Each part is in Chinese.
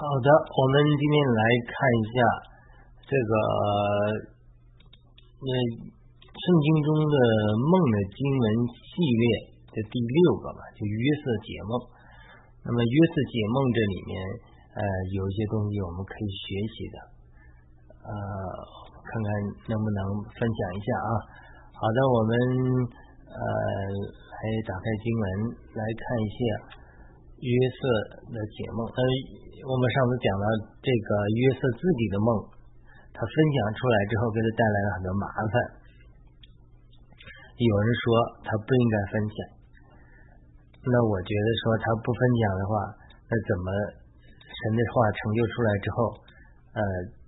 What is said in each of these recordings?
好的，我们今天来看一下这个那圣经中的梦的经文系列的第六个吧，就约瑟解梦。那么约瑟解梦这里面呃有一些东西我们可以学习的，呃，看看能不能分享一下啊。好的，我们呃来打开经文来看一下约瑟的解梦。呃。我们上次讲了这个约瑟自己的梦，他分享出来之后，给他带来了很多麻烦。有人说他不应该分享，那我觉得说他不分享的话，那怎么神的话成就出来之后，呃，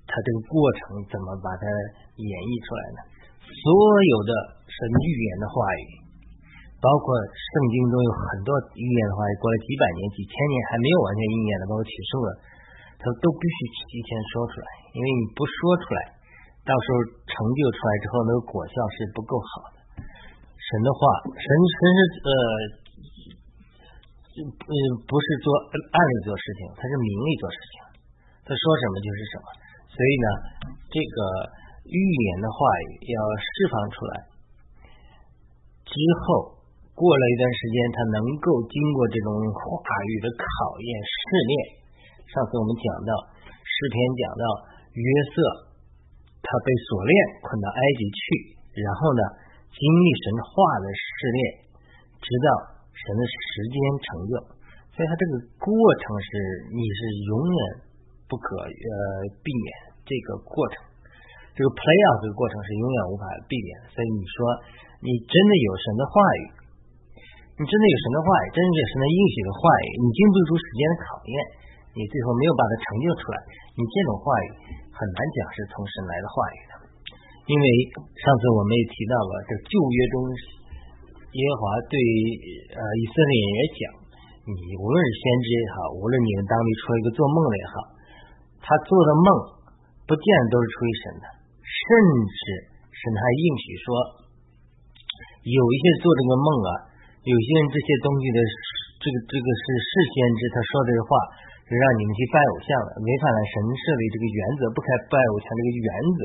他这个过程怎么把它演绎出来呢？所有的神预言的话语。包括圣经中有很多预言的话，过了几百年、几千年还没有完全应验的，包括启示录，它都必须提前说出来，因为你不说出来，到时候成就出来之后，那个果效是不够好的。神的话，神神是呃，嗯，不是做暗里做事情，他是明里做事情，他说什么就是什么。所以呢，这个预言的话语要释放出来之后。过了一段时间，他能够经过这种话语的考验试炼。上次我们讲到诗篇讲到约瑟，他被锁链捆到埃及去，然后呢经历神话的试炼，直到神的时间成就。所以他这个过程是你是永远不可呃避免这个过程，这个 play out 这个过程是永远无法避免。所以你说你真的有神的话语。你真的有神的话语，真的有神的应许的话语，你经不住时间的考验，你最后没有把它成就出来，你这种话语很难讲是从神来的话语的。因为上次我们也提到了，这旧约中耶和华对呃以色列人也讲，你无论是先知也好，无论你们当地出了一个做梦的也好，他做的梦不见得都是出于神的，甚至神还应许说，有一些做这个梦啊。有些人这些东西的，这个这个是事先知，他说这个话是让你们去拜偶像的，违反了神设立这个原则，不该拜偶像这个原则。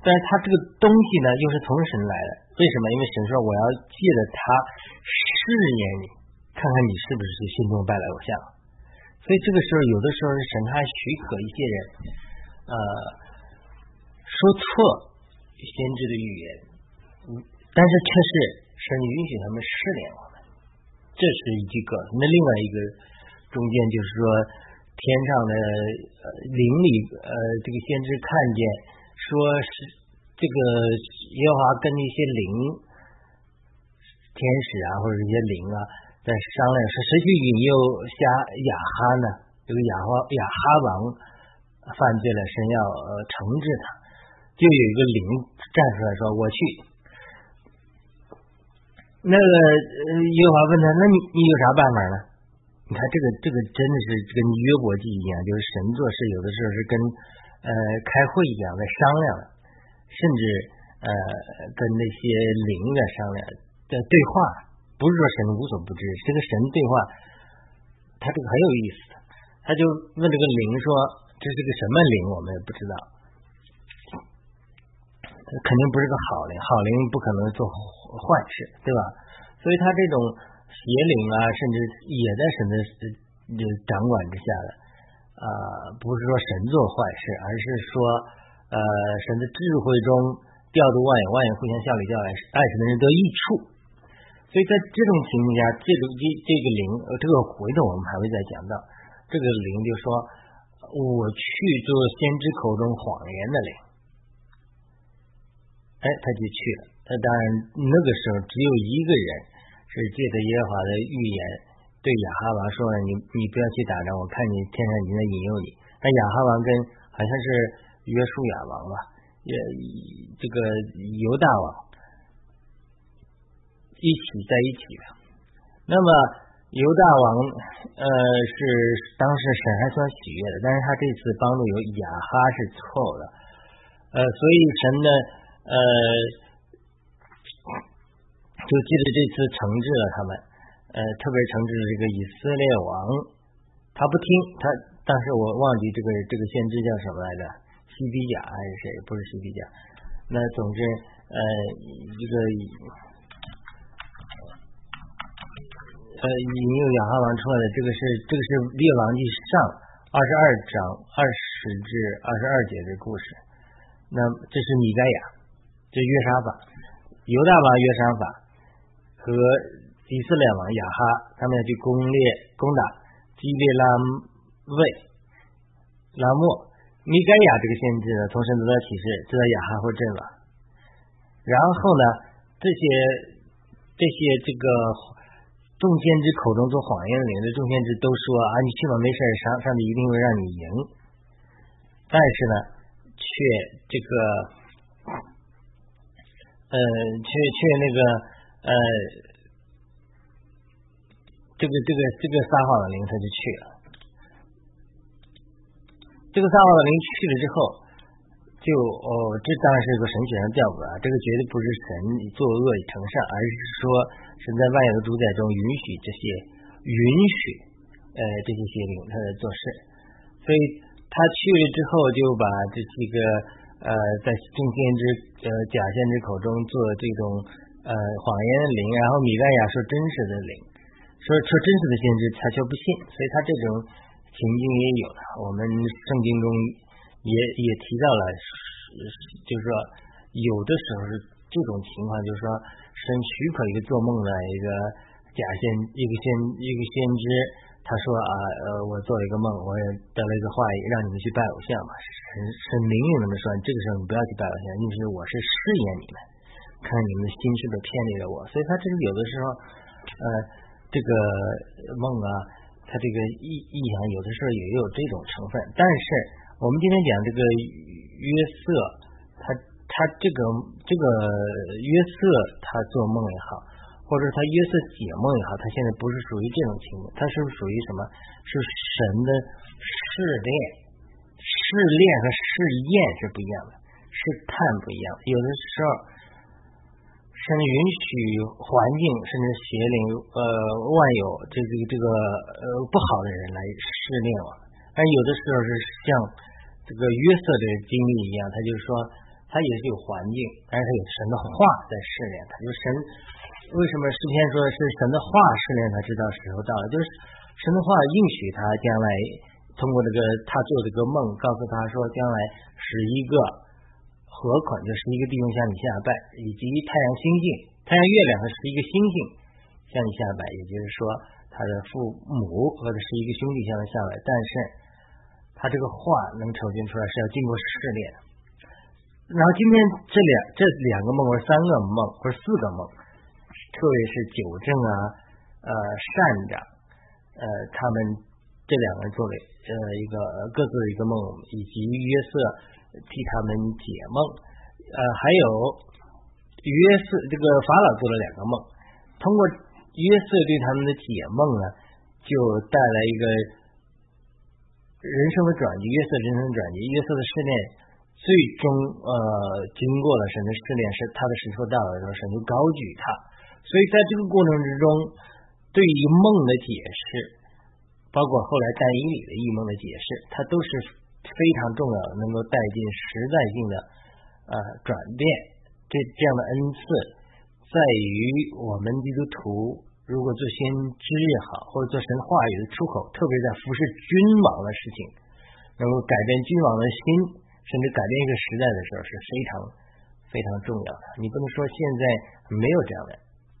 但是他这个东西呢，又是从神来的，为什么？因为神说我要借着他试验你，看看你是不是心中拜了偶像。所以这个时候，有的时候是神还许可一些人，呃，说错先知的预言，但是却是。神允许他们试炼我们，这是一个。那另外一个中间就是说，天上的灵里呃这个先知看见，说是这个耶和华跟那些灵天使啊或者一些灵啊在商量，说谁去引诱下亚哈呢？这个亚哈亚哈王犯罪了，神要惩治他，就有一个灵站出来说：“我去。”那个耶和华问他：“那你你有啥办法呢？”你看这个这个真的是跟约伯记一样，就是神做事有的时候是跟呃开会一样在商量，甚至呃跟那些灵在商量在对话，不是说神无所不知，这个神对话，他这个很有意思，他就问这个灵说：“这是个什么灵？我们也不知道，肯定不是个好灵，好灵不可能做。”坏事，对吧？所以他这种邪灵啊，甚至也在神的掌管之下的啊，不是说神做坏事，而是说呃，神的智慧中调度万有，万有互相效力，叫来爱神的人得益处。所以在这种情况下，这个这这个灵，这个回头我们还会再讲到。这个灵就说，我去做先知口中谎言的灵，哎，他就去了。他当然，那个时候只有一个人是借着耶和华的预言对亚哈王说：“你你不要去打仗，我看你天上已经在引诱你。”那亚哈王跟好像是约书亚王吧，也这个犹大王一起在一起的。那么犹大王呃是当时神还算喜悦的，但是他这次帮助有亚哈是错的，呃，所以神呢呃。就记得这次惩治了他们，呃，特别惩治了这个以色列王，他不听，他当时我忘记这个这个先知叫什么来着，西比甲还是谁？不是西比甲。那总之，呃，一个呃引诱亚哈王出来的，这个是这个是列王记上二十二章二十至二十二节的故事。那这是米盖亚，这约沙法，犹大王约沙法和以色列王亚哈，他们要去攻略攻打基列拉卫拉莫。米盖亚这个先知呢，从神得到启示，知道亚哈会阵亡。然后呢，这些这些这个众先知口中做谎言的灵的众先知都说啊，你去吧，没事上上帝一定会让你赢。但是呢，却这个呃，却却那个呃，这个这个这个撒谎的灵他就去了。这个撒谎的灵去了之后，就哦，这当然是个神学上调子啊。这个绝对不是神作恶以成善，而是说神在万有的主宰中允许这些允许呃这些邪灵他在做事。所以他去了之后，就把这几个呃在众先知呃假先知口中做这种呃谎言的灵，然后米盖亚说真实的灵，说说真实的先知，他却不信。所以他这种。情境也有的，我们圣经中也也提到了，就是说有的时候是这种情况，就是说神许可一个做梦的一个假先一个先一个先知，他说啊呃我做了一个梦，我也得了一个话语，让你们去拜偶像嘛。神神明令他们说，这个时候你不要去拜偶像，因为我是试验你们，看你们的心是不是偏离了我。所以他这个有的时候呃这个梦啊。他这个意意象有的时候也有这种成分，但是我们今天讲这个约瑟，他他这个这个约瑟他做梦也好，或者他约瑟解梦也好，他现在不是属于这种情况，他是不是属于什么？是神的试炼，试炼和试验是不一样的，试探不一样，有的时候。甚至允许环境，甚至邪灵，呃，万有这个这个呃不好的人来试炼我。但有的时候是像这个约瑟的经历一样，他就是说，他也是有环境，但是他有神的话在试炼他。就神为什么诗篇说是神的话试炼他，知道时候到了，就是神的话应许他将来通过这个他做这个梦，告诉他说将来使一个。何款就是一个地方向你下拜，以及太阳星星、太阳月亮和十一个星星向你下拜，也就是说他的父母或者是一个兄弟向他下拜。但是他这个话能呈现出来是要经过试炼。然后今天这两这两个梦或者三个梦或者四个梦，特别是九正啊、呃善长，呃他们这两个人作为呃一个各自的一个梦，以及约瑟。替他们解梦，呃，还有约瑟这个法老做了两个梦，通过约瑟对他们的解梦呢，就带来一个人生的转机。约瑟人生的转机，约瑟的试炼最终呃经过了神的试炼，是他的时候到了的时候，神就高举他。所以在这个过程之中，对于梦的解释，包括后来但以理的异梦的解释，它都是。非常重要的，能够带进时代性的呃转变，这这样的恩赐，在于我们基督徒如果做先知也好，或者做神话语的出口，特别在服侍君王的事情，能够改变君王的心，甚至改变一个时代的时候，是非常非常重要的。你不能说现在没有这样的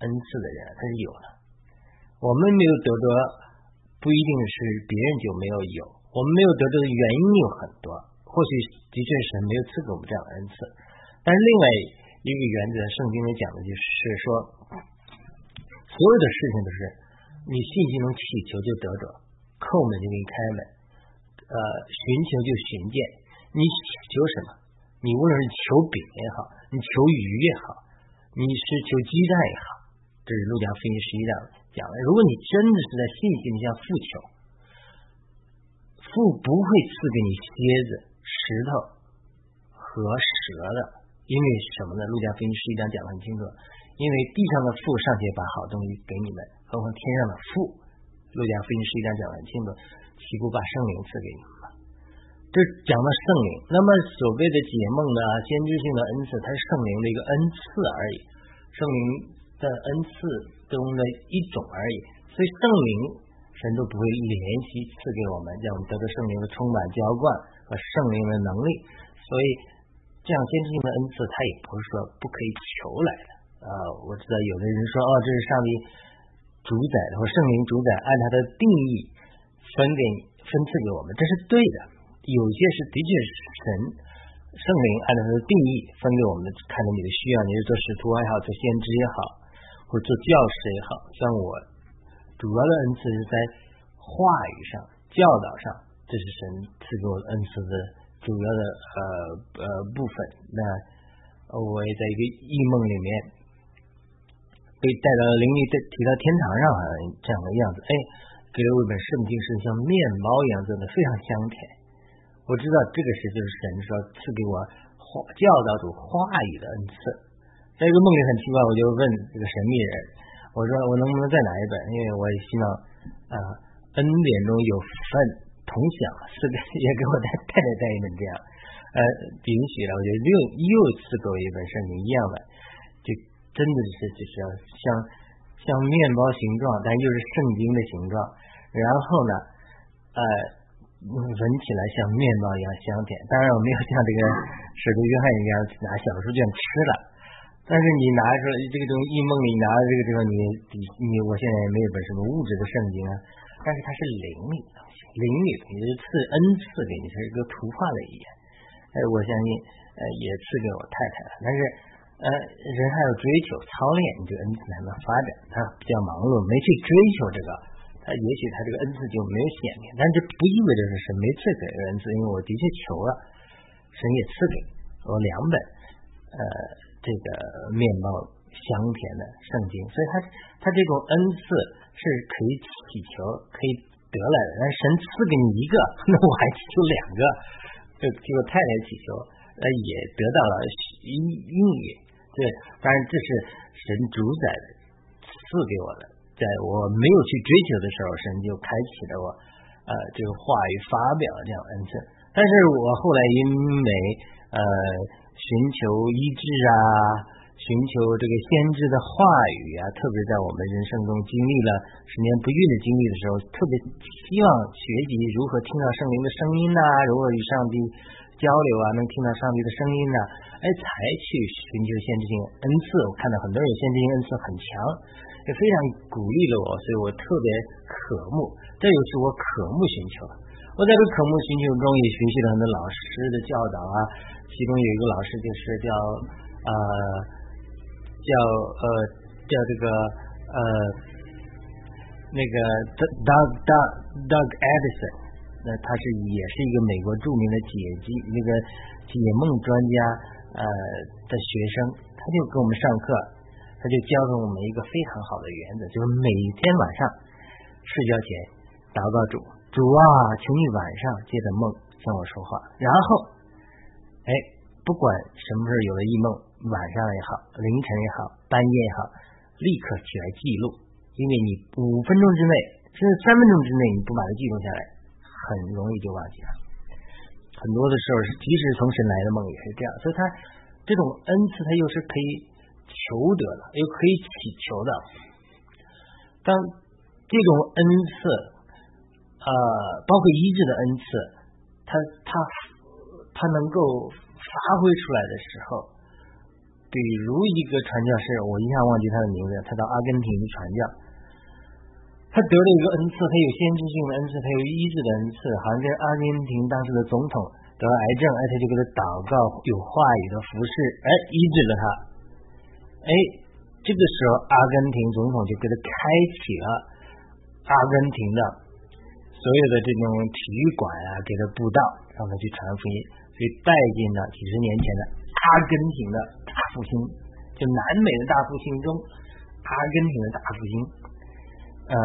恩赐的人，他是有的。我们没有得得，不一定是别人就没有有。我们没有得到的原因有很多，或许的确是没有赐给我们这样的恩赐，但是另外一个原则，圣经里讲的就是说，所有的事情都是你信心中祈求就得着，叩门就给你开门，呃，寻求就寻见。你祈求什么？你无论是求饼也好，你求鱼也好，你是求鸡蛋也好，这是路加福音十一章讲的。如果你真的是在信心里向父求。父不会赐给你蝎子、石头和蛇的，因为什么呢？路加福音十一章讲的很清楚，因为地上的父尚且把好东西给你们，何况天上的父路加福音十一章讲的很清楚，岂不把圣灵赐给你们吗？这讲的圣灵。那么所谓的解梦的先知性的恩赐，它是圣灵的一个恩赐而已，圣灵的恩赐中的一种而已。所以圣灵神都不会连续赐给我们，让我们得到圣灵的充满浇灌和圣灵的能力。所以这样先知性的恩赐，它也不是说不可以求来的。啊，我知道有的人说，哦，这是上帝主宰的，或圣灵主宰，按他的定义分给分赐给我们，这是对的。有些是的确是神圣灵按照他的定义分给我们的，看着你的需要，你是做使徒也好，做先知也好，或者做教师也好。像我主要的恩赐是在话语上、教导上，这是神赐给我的恩赐的主要的呃呃部分。那我也在一个异梦里面。被带到灵里，带提到天堂上好像，这样的样子。哎，给了我一本圣经，是像面包一样做的，非常香甜。我知道这个是就是神说赐给我话教导主话语的恩赐。在一个梦里很奇怪，我就问这个神秘人，我说我能不能再拿一本？因为我也希望啊恩典中有份同享，是的也给我带太太带一本这样。呃，允许了，我就又又赐给我一本圣经一样的，就。真的是就是要像像面包形状，但又是圣经的形状。然后呢，呃，闻起来像面包一样香甜。当然，我没有像这个使徒约翰一样拿小书卷吃了。但是你拿出来这个东西，一梦里拿的这个地方，你你你我现在也没有本什么物质的圣经啊。但是它是灵里的东西，灵里的东西是赐恩赐给你，是一个图画的语言。哎，我相信呃也赐给我太太了，但是。呃，人还要追求操练，你这个恩赐才能发展。他比较忙碌，没去追求这个，他也许他这个恩赐就没有显明。但这不意味着是神没赐给恩赐，因为我的确求了，神也赐给我两本呃这个面包香甜的圣经，所以他他这种恩赐是可以祈求可以得来的。但神赐给你一个，那我还祈求两个，就就太太祈求，呃也得到了应应允。对，当然这是神主宰，赐给我的，在我没有去追求的时候，神就开启了我，呃，这个话语发表这样恩赐。但是我后来因为呃寻求医治啊，寻求这个先知的话语啊，特别在我们人生中经历了十年不孕的经历的时候，特别希望学习如何听到圣灵的声音呐，如何与上帝交流啊，能听到上帝的声音呐。哎，才去寻求先知性恩赐。我看到很多人先知性恩赐很强，也非常鼓励了我，所以我特别渴慕。这又是我渴慕寻求的。我在这渴慕寻求中也学习了很多老师的教导啊，其中有一个老师就是叫呃叫呃叫这个呃那个 Doug Doug Doug Edison，那他是也是一个美国著名的解机那个解梦专家。呃，的学生他就给我们上课，他就教给我们一个非常好的原则，就是每天晚上睡觉前祷告主，主啊，请你晚上借着梦向我说话。然后，哎，不管什么时候有了异梦，晚上也好，凌晨也好，半夜也好，立刻起来记录，因为你五分钟之内，甚至三分钟之内，你不把它记录下来，很容易就忘记了。很多的时候是，即使从神来的梦也是这样，所以他这种恩赐，他又是可以求得的，又可以祈求的。当这种恩赐，呃，包括医治的恩赐，他他他能够发挥出来的时候，比如一个传教士，我一下忘记他的名字，他到阿根廷去传教。他得了一个恩赐，他有先知性的恩赐，他有医治的恩赐。好像跟阿根廷当时的总统得了癌症，哎，他就给他祷告，有话语的服饰，哎，医治了他。哎，这个时候阿根廷总统就给他开启了阿根廷的所有的这种体育馆啊，给他布道，让他去传福音，所以带进了几十年前的阿根廷的大复兴，就南美的大复兴中，阿根廷的大复兴。呃，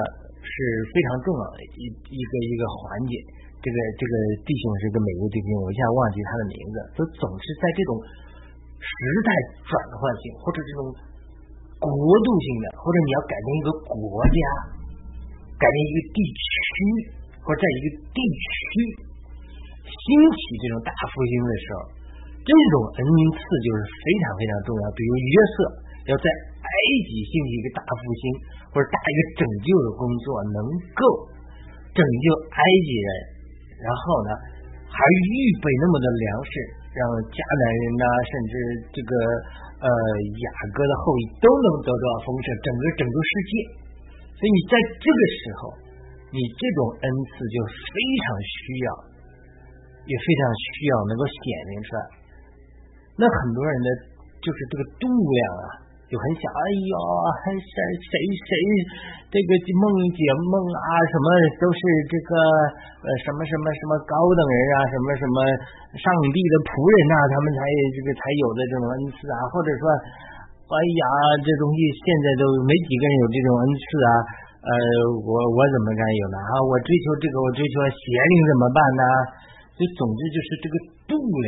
是非常重要的。一一个一个环节。这个这个弟兄是个美国弟兄，我一下忘记他的。名字。就总是在这种时代转换性，或者这种国度性的，或者你要改变一个国家，改变一个地区，或者在一个地区兴起这种大复兴的时候，这种恩赐就是非常非常重要。比如约瑟要在埃及兴起一个大复兴，或者大一个拯救的工作，能够拯救埃及人，然后呢，还预备那么多粮食，让迦南人呐，甚至这个呃雅各的后裔都能得到丰盛，整个整个世界。所以你在这个时候，你这种恩赐就非常需要，也非常需要能够显明出来。那很多人的就是这个度量啊。就很想，哎呦，谁谁谁，这个梦解梦啊，什么都是这个呃什么什么什么高等人啊，什么什么上帝的仆人呐，他们才这个才有的这种恩赐啊，或者说，哎呀，这东西现在都没几个人有这种恩赐啊，呃，我我怎么敢有呢？啊，我追求这个，我追求邪灵怎么办呢？就总之就是这个度量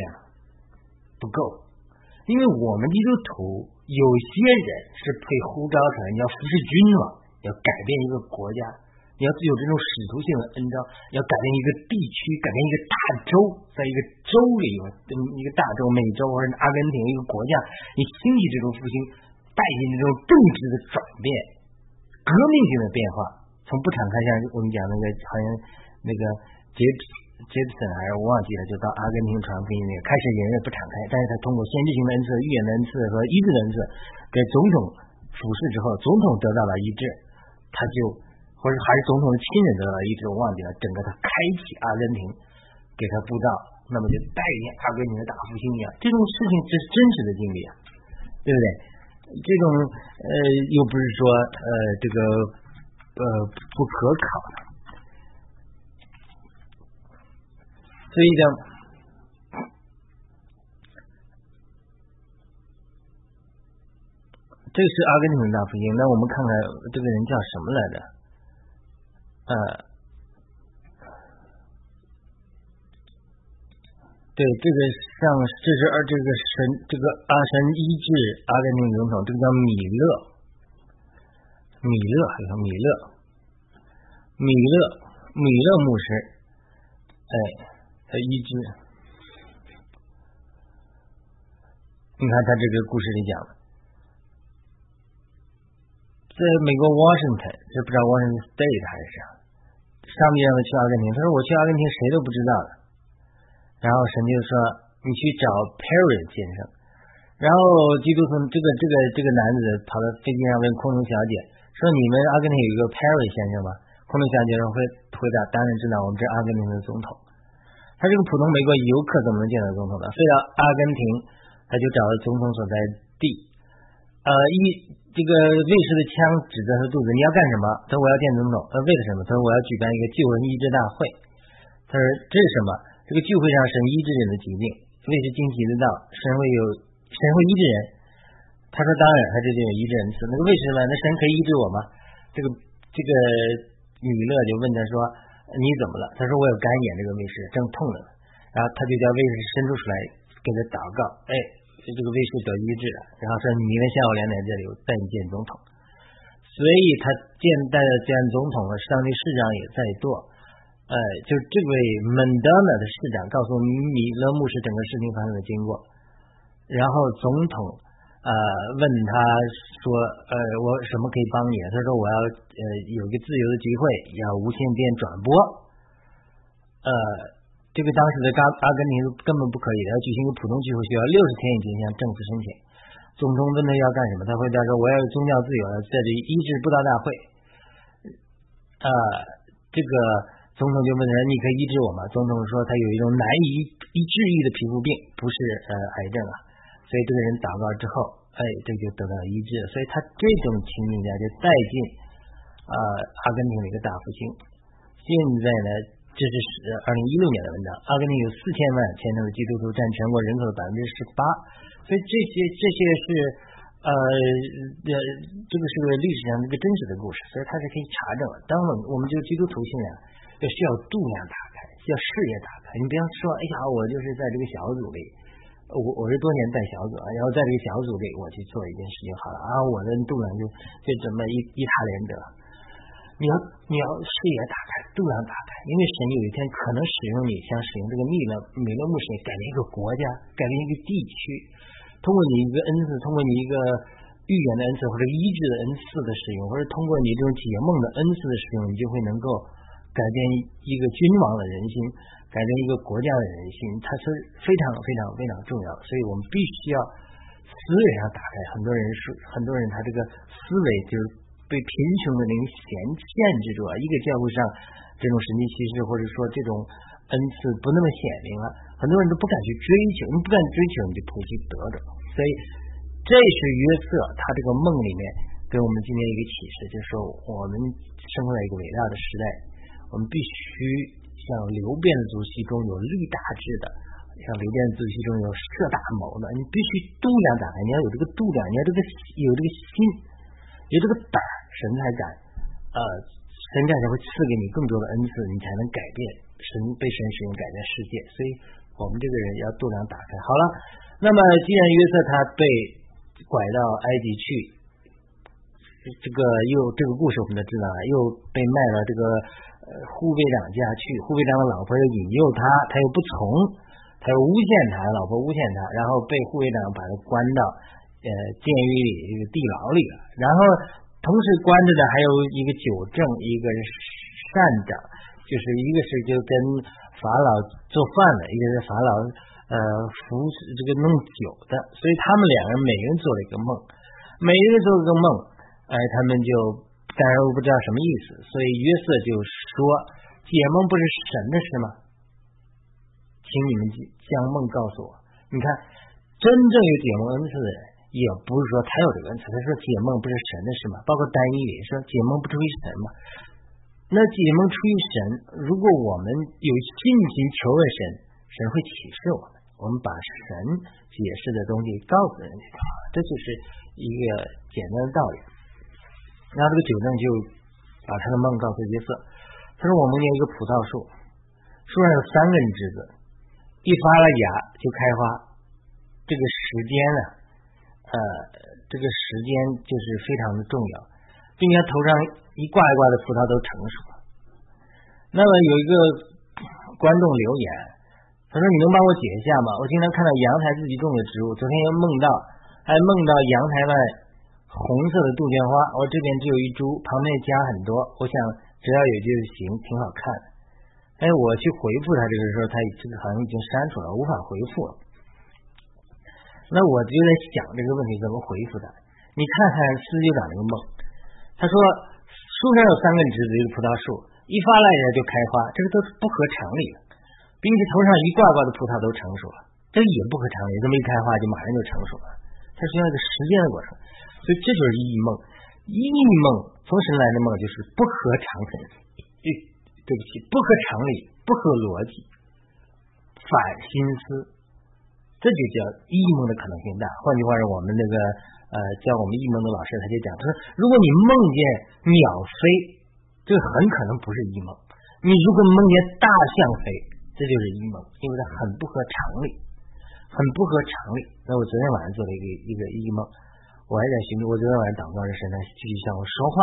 不够，因为我们基督徒。有些人是被呼召出来，你要服侍君王，要改变一个国家，你要有这种使徒性的恩召，要改变一个地区，改变一个大洲，在一个州里，一个大洲，美洲或者阿根廷一个国家，你兴起这种复兴，带进这种政治的转变，革命性的变化，从不敞开，像我们讲那个好像那个杰。杰克逊还是我忘记了，就到阿根廷传福音那个，开始人也不敞开，但是他通过先知性的恩赐、预言的恩赐和医治的恩赐，给总统服侍之后，总统得到了医治，他就或者还是总统的亲人得到了医治，我忘记了，整个他开启阿根廷，给他布道，那么就带领阿根廷的大复兴一样，这种事情是真实的经历啊，对不对？这种呃又不是说呃这个呃不可考的。所以讲，这是阿根廷的大复兴。那我们看看这个人叫什么来着？呃，对，这个像这是二这个神这个阿神医治阿根廷总统，这个叫米勒，米勒还有米勒，米勒米勒牧师，哎。他医治，你看他这个故事里讲的，在美国 Washington，这不知道 Washington State 还是啥，上帝让他去阿根廷，他说我去阿根廷谁都不知道的，然后神就说你去找 Perry 先生，然后基督徒这个这个这个男子跑到飞机上问空中小姐说你们阿根廷有一个 Perry 先生吗？空中小姐说会回答当然知道，我们这阿根廷的总统。他这个普通美国游客怎么能见到总统呢？飞到阿根廷，他就找到总统所在地。呃，一这个卫士的枪指着他肚子，你要干什么？他说我要见总统。他说为了什么？他说我要举办一个救人医治大会。他说这是什么？这个聚会上神医治人的疾病，卫士惊奇的道，神会有神会医治人。他说当然，他这就有医治人次。那个卫士问，那神可以医治我吗？这个这个米勒就问他说。你怎么了？他说我有干眼，这个卫士正痛着呢。然后他就叫卫士伸出手来给他祷告，哎，这个卫士得医治了。然后说你明天下午两点这里带你见总统。所以他见带着见总统和上帝市长也在做，呃，就这位蒙德纳的市长告诉米勒牧师整个事情发生的经过，然后总统。呃，问他说，呃，我什么可以帮你？他说我要呃有个自由的机会，要无线电转播。呃，这个当时的阿阿根廷根本不可以，要举行一个普通聚会需要六十天以前向政府申请。总统问他要干什么，他回答说我要宗教自由，在这里医治布道大会。呃，这个总统就问他，你可以医治我吗？总统说他有一种难以医治愈的皮肤病，不是呃癌症啊。所以这个人祷告之后，哎，这就得到了医治。所以他这种情景下就带进啊阿根廷的一个大复兴。现在呢，这是二零一六年的文章。阿根廷有四千万虔诚的基督徒，占全国人口的百分之十八。所以这些这些是呃呃，这个是个历史上一个真实的故事，所以它是可以查证的。当我们我们这个基督徒信仰要需要度量打开，需要视野打开。你不要说，哎呀，我就是在这个小组里。我我是多年带小组，然后在这个小组里，我去做一件事情好了啊，我的度量就就这么一一塌连得。你要你要视野打开，度量打开，因为神有一天可能使用你，像使用这个密勒美勒牧师改变一个国家，改变一个地区，通过你一个恩赐，通过你一个预言的恩赐或者医治的恩赐的使用，或者通过你这种解梦的恩赐的使用，你就会能够改变一个君王的人心，改变一个国家的人心，它是非常非常非常重要，所以我们必须要思维上打开。很多人是很多人他这个思维就是被贫穷的灵限限制住啊，一个教会上这种神迹奇事或者说这种恩赐不那么显灵了，很多人都不敢去追求，你不敢追求你就不会去得着，所以这是约瑟他这个梦里面给我们今天一个启示，就是说我们生活在一个伟大的时代，我们必须。像流变的族系中有立大志的，像流变的族系中有设大谋的，你必须度量打开，你要有这个度量，你要这个有这个心，有这个胆，神才敢，呃，神才才会赐给你更多的恩赐，你才能改变神被神使用改变世界。所以，我们这个人要度量打开。好了，那么既然约瑟他被拐到埃及去，这个又这个故事我们都知道了，又被卖了这个。护卫长家去，护卫长的老婆又引诱他，他又不从，他又诬陷他，老婆诬陷他，然后被护卫长把他关到呃监狱里这个地牢里了。然后同时关着的还有一个酒政，一个善长，就是一个是就跟法老做饭的，一个是法老呃服这个弄酒的，所以他们两个人每人做了一个梦，每人做了一个梦，哎，他们就。但是我不知道什么意思，所以约瑟就说：“解梦不是神的事吗？请你们将梦告诉我。你看，真正有解梦恩赐的人，也不是说他有这个恩赐，他说解梦不是神的事吗？包括单一里说解梦不出于神吗？那解梦出于神，如果我们有信心求问神，神会启示我们，我们把神解释的东西告诉人家，这就是一个简单的道理。”然后这个酒政就把他的梦告诉约瑟，他说：“我梦见一个葡萄树，树上有三根枝子，一发了芽就开花。这个时间呢，呃，这个时间就是非常的重要，并且头上一挂一挂的葡萄都成熟了。那么有一个观众留言，他说：‘你能帮我解一下吗？我经常看到阳台自己种的植物，昨天又梦到，还梦到阳台外。’”红色的杜鹃花，我这边只有一株，旁边加很多。我想只要有就行，挺好看的。哎，我去回复他这个时候，他这个好像已经删除了，无法回复了。那我就在想这个问题怎么回复他？你看看司机长这个梦，他说树上有三根枝子，一个葡萄树，一发烂芽就开花，这个都是不合常理的，并且头上一挂挂的葡萄都成熟了，这也不合常理，这么一开花就马上就成熟了，它需要一个时间的过程。所以这就是异梦，异梦从神来的梦就是不合常理，对对不起，不合常理，不合逻辑，反心思，这就叫异梦的可能性大。换句话说，我们那个呃教我们异梦的老师他就讲，他说如果你梦见鸟飞，这很可能不是异梦；你如果梦见大象飞，这就是异梦，因为它很不合常理，很不合常理。那我昨天晚上做了一个一个异梦。我还在寻思，我昨天晚上祷告的时候，他继续向我说话，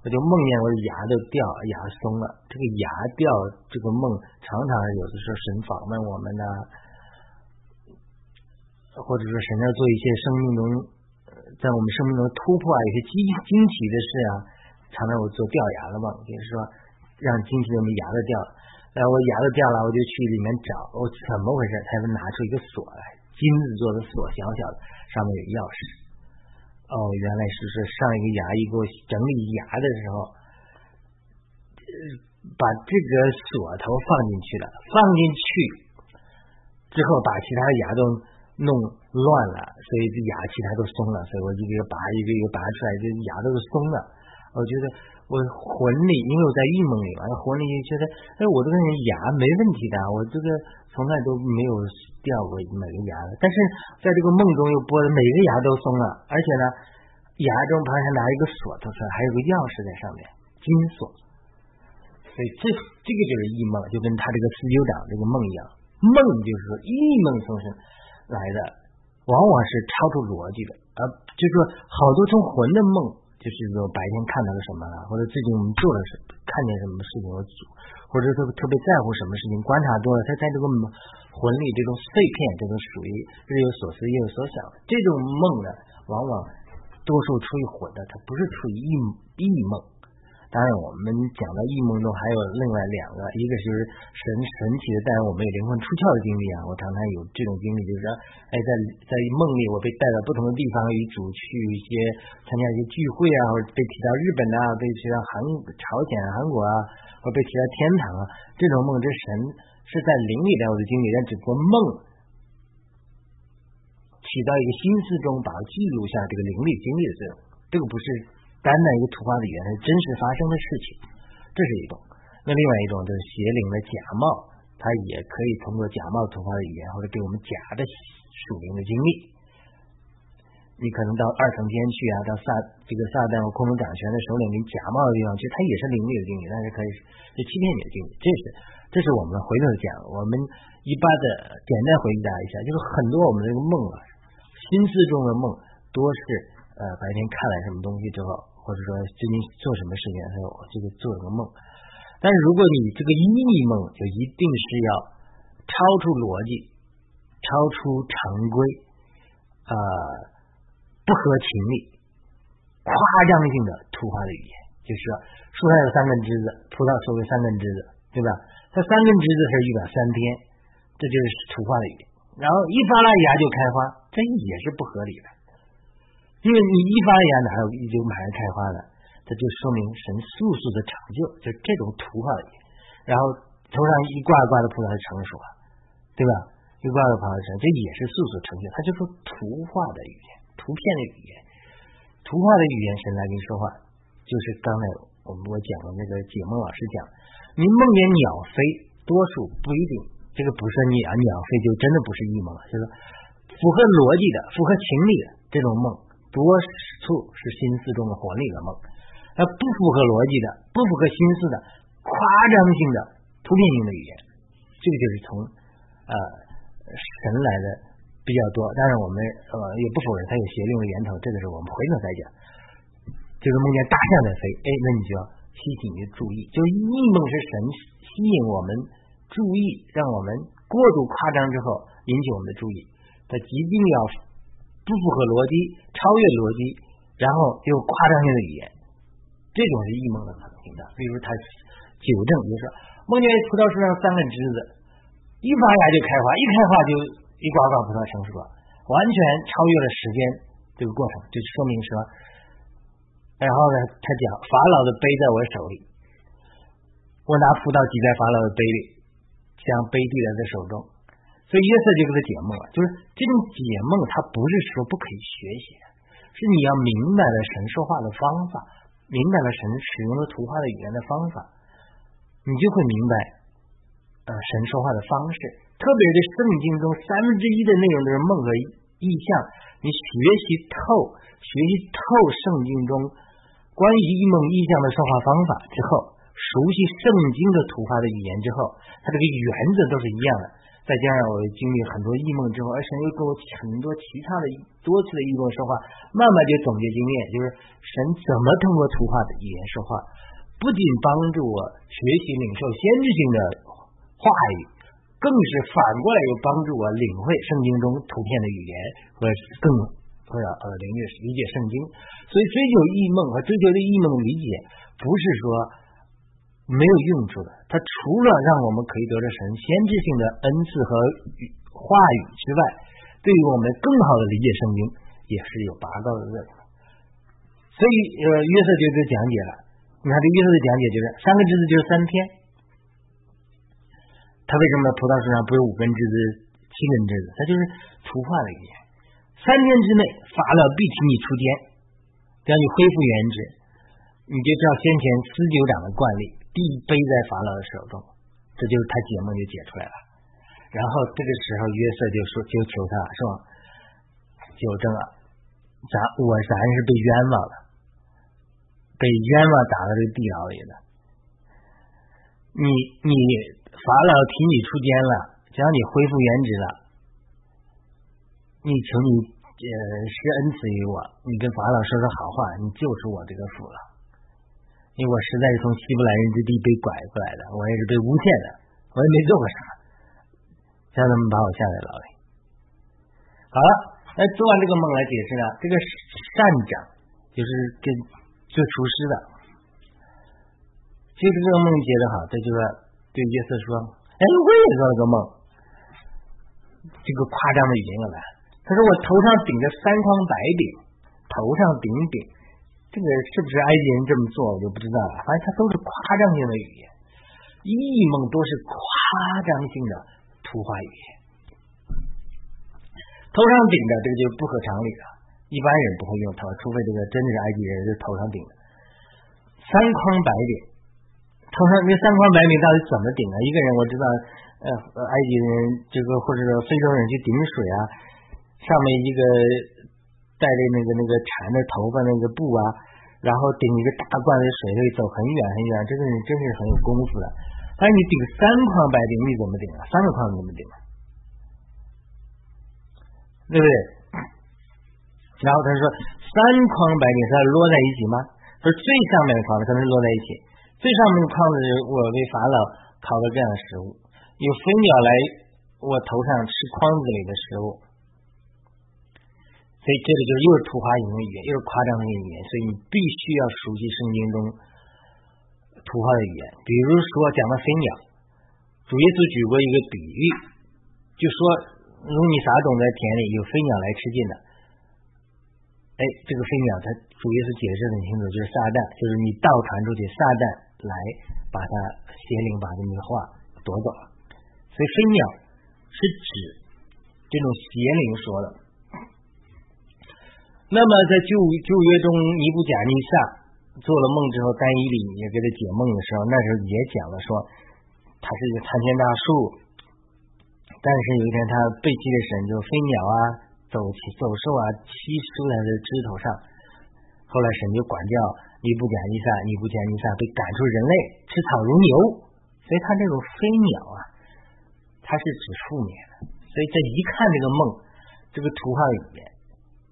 我就梦见我的牙都掉，牙松了。这个牙掉，这个梦常常有的时候神访问我们呢，或者说神在做一些生命中，在我们生命中突破啊，有些惊惊奇的事啊，常常我做掉牙的梦，就是说让惊奇的我们牙都掉了，然后我牙都掉了，我就去里面找，我怎么回事？才能拿出一个锁来，金子做的锁，小小的，上面有钥匙。哦，原来是说上一个牙医给我整理牙的时候，把这个锁头放进去了，放进去之后把其他的牙都弄乱了，所以这牙其他都松了，所以我一个一个拔，一个一个拔出来，这牙都是松了。我觉得我魂里，因为我在郁闷里嘛，魂里就觉得，哎，我这个人牙没问题的，我这个从来都没有掉过每个牙的。但是在这个梦中又播的每个牙都松了，而且呢，牙中旁还拿一个锁头出来，还有个钥匙在上面，金锁。所以这这个就是异梦，就跟他这个四九长这个梦一样，梦就是说异梦从生来的，往往是超出逻辑的，啊，就是说好多从魂的梦。就是说白天看到了什么了，或者最近我们做了什，看见什么事情，或者特特别在乎什么事情，观察多了，他在这个魂里这种碎片，这种属于日有所思夜有所想，这种梦呢，往往多数出于魂的，它不是出于意意梦。当然，我们讲到异梦中还有另外两个，一个就是神神奇的，但是我们有灵魂出窍的经历啊。我常常有这种经历，就是说，哎，在在梦里我被带到不同的地方，与主去一些参加一些聚会啊，或者被提到日本啊，被提到韩朝鲜、韩国啊，或被提到天堂啊，这种梦，这神是在灵里带我的经历，但只不过梦起到一个心思中把它记录下这个灵里经历的作用，这个不是。单单一个图画的语言是真实发生的事情，这是一种。那另外一种就是邪灵的假冒，它也可以通过假冒图画的语言，或者给我们假的属灵的经历。你可能到二层天去啊，到撒这个撒旦和空中掌权的首领给你假冒的地方，其实它也是灵里的经历，但是可以是欺骗你的经历。这是这是我们回头讲。我们一般的简单回答一下，就是很多我们这个梦啊，心思中的梦多是呃白天看了什么东西之后。或者说最近做什么事情，还有这个做了个梦，但是如果你这个一逆梦，就一定是要超出逻辑、超出常规，呃，不合情理、夸张性的图画的语言，就是说树上有三根枝子，葡萄树有三根枝子，对吧？它三根枝子是预表三天，这就是图画的语言。然后一发了芽就开花，这也是不合理的。因为你一发芽哪有就马上开花呢？这就说明神速速的成就，就这种图画的语言。然后头上一挂挂的葡萄是成熟了，对吧？一挂的葡萄成，这也是速速成就。它就是图画的语言，图片的语言，图画的语言，神来跟你说话，就是刚才我们我讲的那个解梦老师讲，你梦见鸟飞，多数不一定，这个不是鸟鸟飞就真的不是异梦了，就是符合逻辑的、符合情理的这种梦。多处是心思中的活力的梦，那不符合逻辑的、不符合心思的、夸张性的、图片性的语言，这个就是从呃神来的比较多。当然，我们呃也不否认它有邪灵的源头，这个是我们回头再讲。就是梦见大象在飞，哎，那你就要吸引你的注意。就是异梦是神吸引我们注意，让我们过度夸张之后引起我们的注意，它一定要。不符合逻辑，超越逻辑，然后又夸张性的语言，这种是异梦的可能性的。比如他纠正，就是说梦见葡萄树上三根枝子，一发芽就开花，一开花就一瓜瓜葡萄成熟了，完全超越了时间这个过程，就说明说，然后呢，他讲法老的杯在我手里，我拿葡萄挤在法老的杯里，将杯递在他手中。所以约瑟就给他解梦了，就是这种解梦，他不是说不可以学习，是你要明白了神说话的方法，明白了神使用的图画的语言的方法，你就会明白，呃，神说话的方式。特别是圣经中三分之一的内容都是梦和意象，你学习透，学习透圣经中关于异梦意象的说话方法之后，熟悉圣经的图画的语言之后，它这个原则都是一样的。再加上我经历很多异梦之后，而神又跟我很多其他的多次的异梦说话，慢慢就总结经验，就是神怎么通过图画的语言说话，不仅帮助我学习领受先知性的话语，更是反过来又帮助我领会圣经中图片的语言和更或者呃领略理解圣经。所以追求异梦和追求的异梦理解，不是说。没有用处的，它除了让我们可以得到神先知性的恩赐和话语之外，对于我们更好的理解圣经也是有拔高的作用。所以，呃，约瑟就这讲解了。你看，这约瑟的讲解就是三个枝子就是三天。他为什么葡萄树上不是五根枝子、七根枝子？他就是图画的语言。三天之内，法老必请你出监，让你恢复原职。你就知道先前司酒长的惯例。地背在法老的手中，这就是他解梦就解出来了。然后这个时候约瑟就说，就求他是吧？纠正啊，咱我咱是被冤枉了，被冤枉打到这个地牢里的。你你法老提你出监了，只要你恢复原职了，你求你呃施恩赐于我，你跟法老说说好话，你救出我这个福了。因为我实在是从希伯来人之地被拐过来的，我也是被诬陷的，我也没做过啥，让他们把我下在牢里。好了，那做完这个梦来解释呢，这个善长就是跟做厨师的，就是这个梦解的好，这就是对约瑟说：“哎，我也做了个梦。”这个夸张的语言又来，他说：“我头上顶着三筐白饼，头上顶饼。”这个是不是埃及人这么做，我就不知道了。反正他都是夸张性的语言，异梦都是夸张性的图画语言。头上顶的这个就不合常理了，一般人不会用头，除非这个真的是埃及人是头上顶的。三筐白顶，头上那三筐白饼到底怎么顶啊？一个人我知道，呃，埃及人这个或者说非洲人去顶水啊，上面一个。带着那个那个缠着头发那个布啊，然后顶一个大罐子水，可以走很远很远。这个人真是很有功夫的。但是你顶三筐白饼，你怎么顶啊？三个筐怎么顶啊？对不对？然后他说，三筐白饼是要摞在一起吗？他说最上面的筐子可能是摞在一起，最上面的筐子我为法老烤的这样的食物，有飞鸟来我头上吃筐子里的食物。所以这个就是又是图画型的语言，又是夸张的语言，所以你必须要熟悉圣经中图画的语言。比如说讲到飞鸟，主耶稣举过一个比喻，就说如你撒种在田里，有飞鸟来吃尽的。哎，这个飞鸟，他主耶稣解释很清楚，就是撒旦，就是你倒传出去，撒旦来把它邪灵把这个话夺走了。所以飞鸟是指这种邪灵说的。那么在旧旧约中，尼布甲尼撒做了梦之后，丹伊里也给他解梦的时候，那时候也讲了说，他是一个参天大树，但是有一天他背弃了神，就飞鸟啊、走走兽啊栖住在他的枝头上。后来神就管教尼布甲尼撒，尼布甲尼撒被赶出人类，吃草如牛。所以他这种飞鸟啊，它是指负面的。所以这一看这个梦，这个图画语言。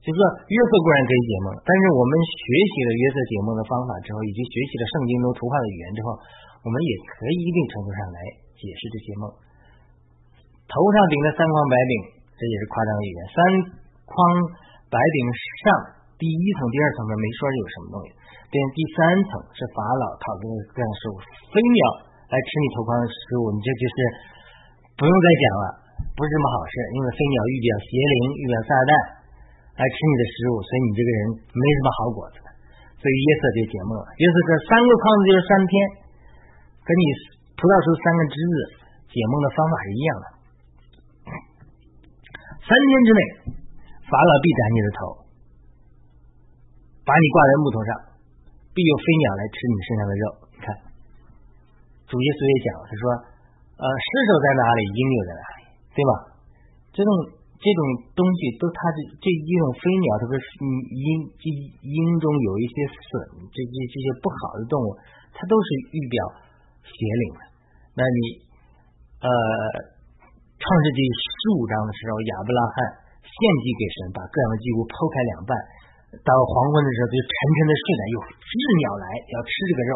就是说，约瑟固然可以解梦，但是我们学习了约瑟解梦的方法之后，以及学习了圣经中图画的语言之后，我们也可以一定程度上来解释这些梦。头上顶着三筐白饼，这也是夸张的语言。三筐白饼上第一层、第二层的，没说有什么东西，变第三层是法老讨论各样食物，飞鸟来吃你头筐的食物，你这就是不用再讲了，不是什么好事，因为飞鸟预表邪灵，预表撒旦。来吃你的食物，所以你这个人没什么好果子。所以约瑟就解梦了。约瑟说三个筐子就是三天，跟你葡萄树三个枝子解梦的方法是一样的。三天之内，法老必斩你的头，把你挂在木头上，必有飞鸟来吃你身上的肉。你看，主耶稣也讲，他说，呃，尸首在哪里，鹰就在哪里，对吧？这种。这种东西都，它的这一种飞鸟，特别是鹰鹰中有一些损，这这这些不好的动物，它都是预表邪灵的。那你呃，创世纪十五章的时候，亚伯拉罕献祭给神，把各样的祭物剖开两半，到黄昏的时候就沉沉的睡了，有鸷鸟来要吃这个肉，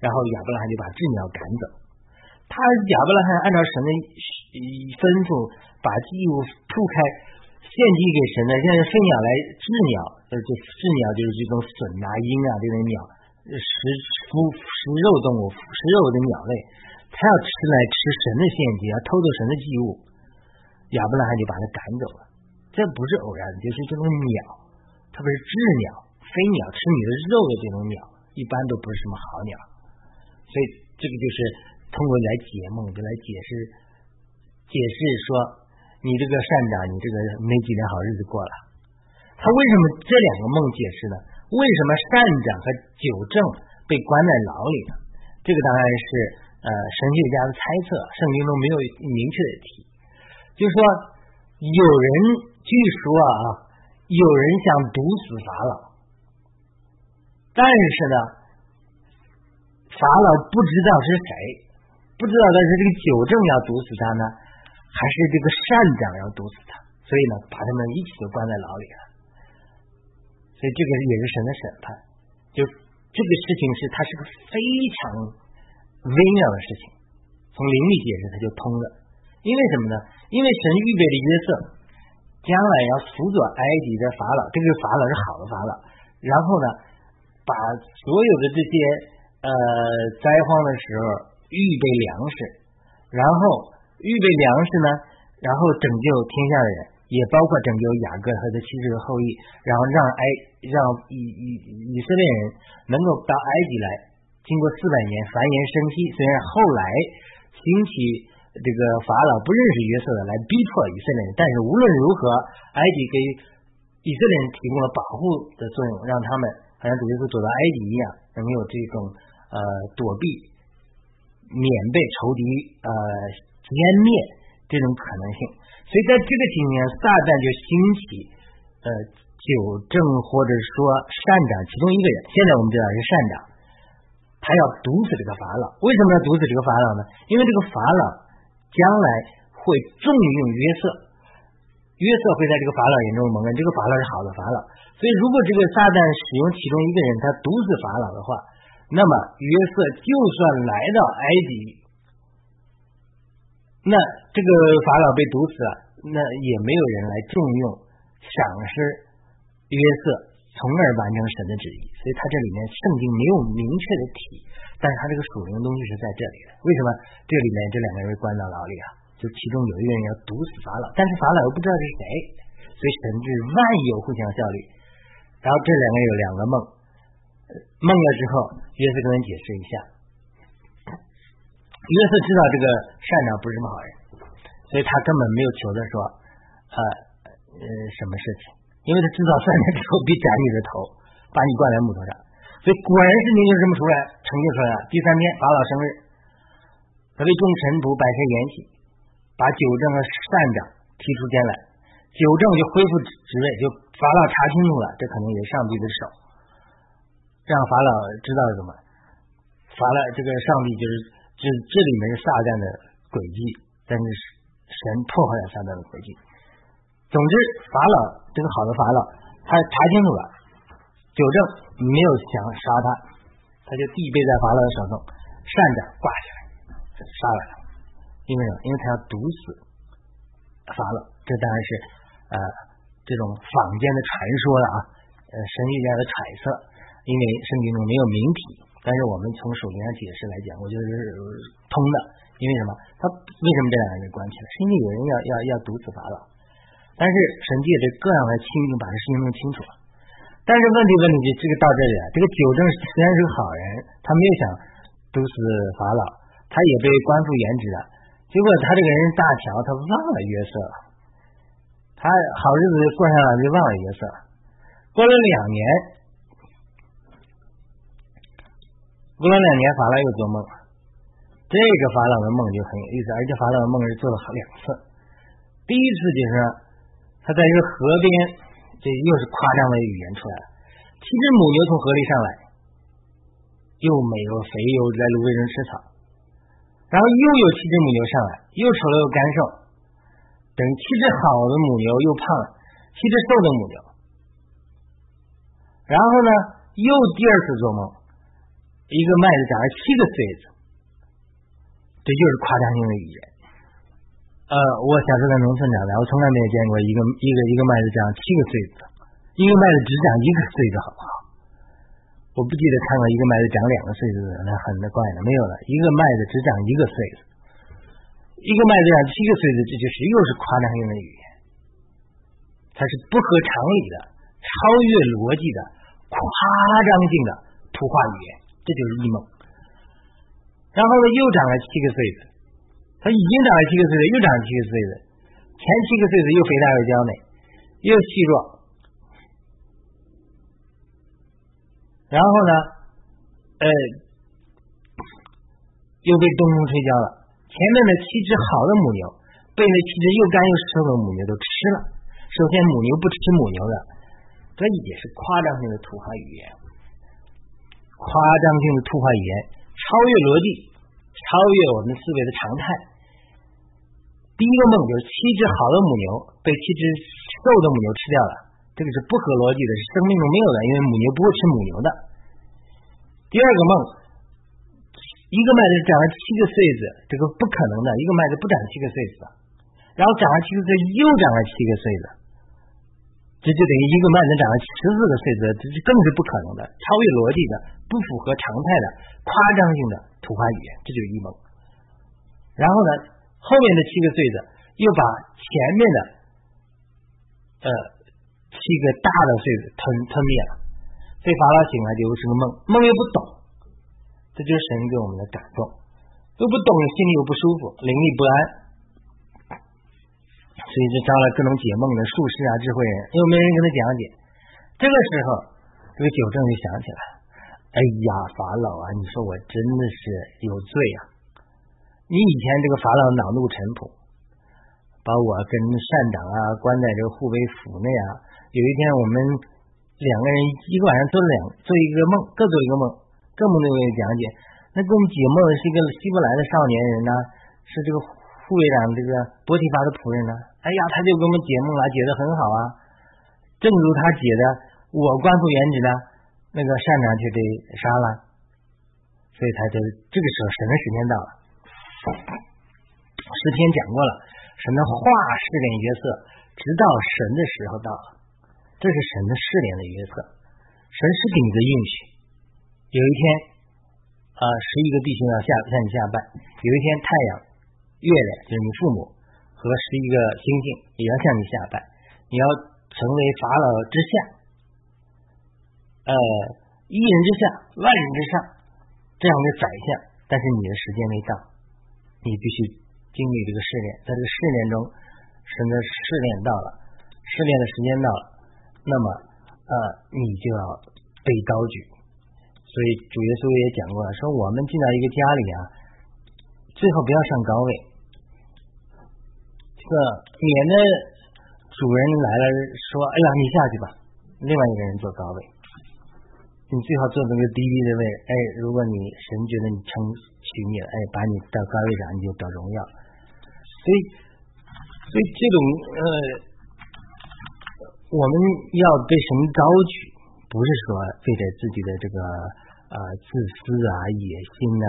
然后亚伯拉罕就把鸷鸟赶走。他亚伯拉罕按照神的吩咐。把祭物铺开，献祭给神的，像是飞鸟来治鸟，呃，就治鸟就是这种隼啊、鹰啊这种鸟，食腐食肉动物，食肉的鸟类，他要吃来吃神的献祭，要偷走神的祭物，亚伯拉罕就把他赶走了。这不是偶然，就是这种鸟，特别是鸷鸟、飞鸟吃你的肉的这种鸟，一般都不是什么好鸟。所以这个就是通过来解梦，就来解释，解释说。你这个善长，你这个没几年好日子过了。他为什么这两个梦解释呢？为什么善长和九正被关在牢里呢？这个当然是呃神学家的猜测，圣经中没有明确的提。就是说，有人据说啊，有人想毒死法老，但是呢，法老不知道是谁，不知道他是这个九正要毒死他呢。还是这个善长要毒死他，所以呢，把他们一起都关在牢里了。所以这个也是神的审判，就这个事情是它是个非常微妙的事情，从灵力解释它就通了。因为什么呢？因为神预备的约瑟将来要辅佐埃及的法老，这个法老是好的法老，然后呢，把所有的这些呃灾荒的时候预备粮食，然后预备粮食呢，然后拯救天下的人。也包括拯救雅各和他妻子的后裔，然后让埃让以以以色列人能够到埃及来，经过四百年繁衍生息。虽然后来兴起这个法老不认识约瑟的来逼迫以色列人，但是无论如何，埃及给以色列人提供了保护的作用，让他们好像主耶稣走到埃及一样，能有这种呃躲避、免被仇敌呃歼灭这种可能性。所以在这个几年，撒旦就兴起，呃，纠正或者说善长其中一个人。现在我们知道是善长，他要毒死这个法老。为什么要毒死这个法老呢？因为这个法老将来会重用约瑟，约瑟会在这个法老眼中蒙恩。这个法老是好的法老，所以如果这个撒旦使用其中一个人，他毒死法老的话，那么约瑟就算来到埃及。那这个法老被毒死了，那也没有人来重用赏识约瑟，从而完成神的旨意。所以他这里面圣经没有明确的提，但是他这个属灵的东西是在这里的。为什么这里面这两个人关到牢里啊？就其中有一个人要毒死法老，但是法老又不知道是谁，所以神是万有互相效力。然后这两个人有两个梦，梦了之后，约瑟跟人解释一下。约瑟知道这个善长不是什么好人，所以他根本没有求他说，呃呃什么事情，因为他知道三年之后必斩你的头，把你挂在木头上，所以果然事情就这么出来，成就出来了。第三天法老生日，他为众臣仆摆设筵席，把九正和善长提出监来，九正就恢复职位，就法老查清楚了，这可能也是上帝的手，让法老知道什么，法老这个上帝就是。这这里面是撒旦的诡计，但是神破坏了撒旦的诡计。总之，法老这个好的法老，他查清楚了，九正没有想杀他，他就递背在法老的手中，扇着挂起来杀了他。因为什么？因为他要毒死法老。这当然是呃这种坊间的传说了啊，呃神学家的揣测，因为圣经中没有明体。但是我们从属灵上解释来讲，我觉得是通的。因为什么？他为什么这两个人关起来？是因为有人要要要毒死法老。但是神借着各样的亲情把这事情弄清楚了。但是问题问题就这个到这里了。这个九正虽然是个好人，他没有想毒死法老，他也被官复原职了。结果他这个人大乔，他忘了约瑟，他好日子过上了就忘了约瑟。过了两年。过了两年，法拉又做梦了，这个法老的梦就很有意思，而且法老的梦是做了好两次。第一次就是他在一个河边，这又是夸张的语言出来了。七只母牛从河里上来，又美又肥，又来芦苇中吃草。然后又有七只母牛上来，又丑了又干瘦。等七只好的母牛又胖了，七只瘦的母牛。然后呢，又第二次做梦。一个麦子长了七个穗子，这就是夸张性的语言。呃，我小时候在农村长大，我从来没有见过一个一个一个麦子长七个穗子，一个麦子只长一个穗子，好不好？我不记得看过一个麦子长两个穗子的人，那很怪的，没有了。一个麦子只长一个穗子，一个麦子长七个穗子，这就是又是夸张性的语言，它是不合常理的、超越逻辑的、夸张性的图画语言。这就是异梦，然后呢，又长了七个穗子，它已经长了七个穗子，又长了七个穗子，前七个穗子又肥大又娇嫩，又细弱，然后呢，呃，又被东风吹焦了。前面的七只好的母牛被那七只又干又瘦的母牛都吃了。首先，母牛不吃母牛的，这也是夸张性的土话语言。夸张性的图画语言，超越逻辑，超越我们思维的常态。第一个梦就是七只好的母牛被七只瘦的母牛吃掉了，这个是不合逻辑的，是生命中没有的，因为母牛不会吃母牛的。第二个梦，一个麦子长了七个穗子，这个不可能的，一个麦子不长七个穗子，然后长了七个穗，又长了七个穗子，这就等于一个麦子长了十四个穗子，这是更是不可能的，超越逻辑的，不符合常态的，夸张性的图画语言，这就是一梦。然后呢，后面的七个穗子又把前面的呃七个大的穗子吞吞灭了，所以法老醒来就是个梦，梦又不懂，这就是神给我们的感动，又不懂，心里又不舒服，灵力不安，所以就招来各种解梦的术士啊、智慧人，又没人跟他讲解。这个时候，这个九正就想起来，哎呀，法老啊，你说我真的是有罪啊。你以前这个法老恼怒陈普，把我跟善长啊关在这个护卫府内啊。有一天我们两个人一个晚上做了两做一个梦，各做一个梦，各梦都给讲解。那给我们解梦的是一个希伯来的少年人呢，是这个护卫长这个波提法的仆人呢。哎呀，他就给我们解梦了，解的很好啊。正如他解的，我官复原职呢，那个善长却被杀了，所以他就这个时候神的时间到了。诗篇讲过了，神的话试炼约瑟，直到神的时候到了，这是神的试炼的约瑟。神是顶着应许，有一天啊，十一个弟兄要下向你下拜，有一天太阳、月亮就是你父母和十一个星星也要向你下拜，你要成为法老之下，呃，一人之下，万人之上这样的宰相，但是你的时间没到。你必须经历这个试炼，在这个试炼中，神的试炼到了，试炼的时间到了，那么呃，你就要被高举。所以主耶稣也讲过了，说我们进到一个家里啊，最好不要上高位，这免得主人来了说，哎呀，你下去吧，另外一个人坐高位。你最好坐那个低低的位，哎，如果你神觉得你称许你了，哎，把你到高位上，你就得荣耀。所以，所以这种呃，我们要被神高举，不是说非得自己的这个呃自私啊、野心呐，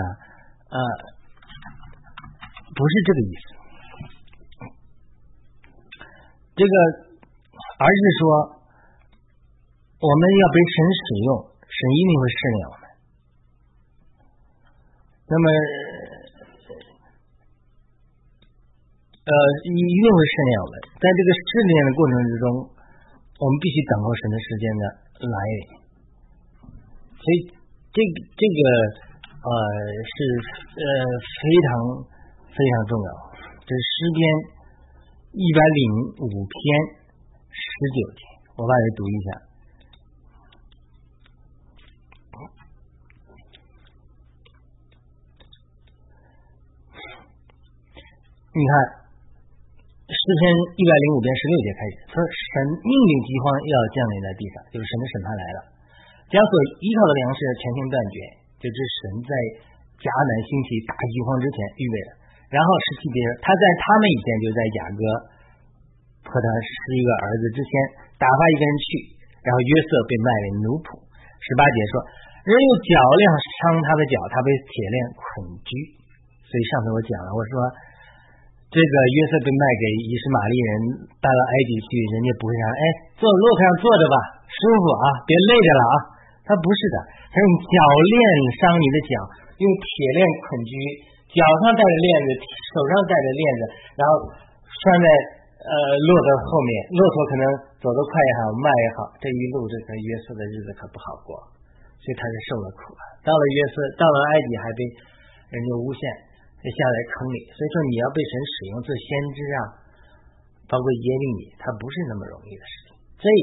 呃，不是这个意思。这个，而是说，我们要被神使用。神一定会试炼我们，那么呃，一一定会试炼我们。在这个试炼的过程之中，我们必须等候神的时间的来临。所以，这这个呃是呃非常非常重要。这是诗篇一百零五篇十九节，我把它读一下。你看，诗篇一百零五篇十六节开始，说神命令饥荒要降临在地上，就是神的审判来了，将所依靠的粮食全行断绝，就是神在迦南兴起大饥荒之前预备的。然后十七节，他在他们以前就在雅各和他十一个儿子之前打发一个人去，然后约瑟被卖为奴仆。十八节说，人用脚链伤他的脚，他被铁链捆拘。所以上次我讲了，我说。这个约瑟被卖给以实玛利人，带到埃及去，人家不会让哎坐骆驼上坐着吧，舒服啊，别累着了啊。他不是的，他用脚链伤你的脚，用铁链捆拘，脚上带着链子，手上带着链子，然后拴在呃骆驼后面，骆驼可能走得快也好，慢也好，这一路这个约瑟的日子可不好过，所以他是受了苦了。到了约瑟，到了埃及还被人家诬陷。就下在坑里，所以说你要被神使用做先知啊，包括耶利米，他不是那么容易的事情。所以，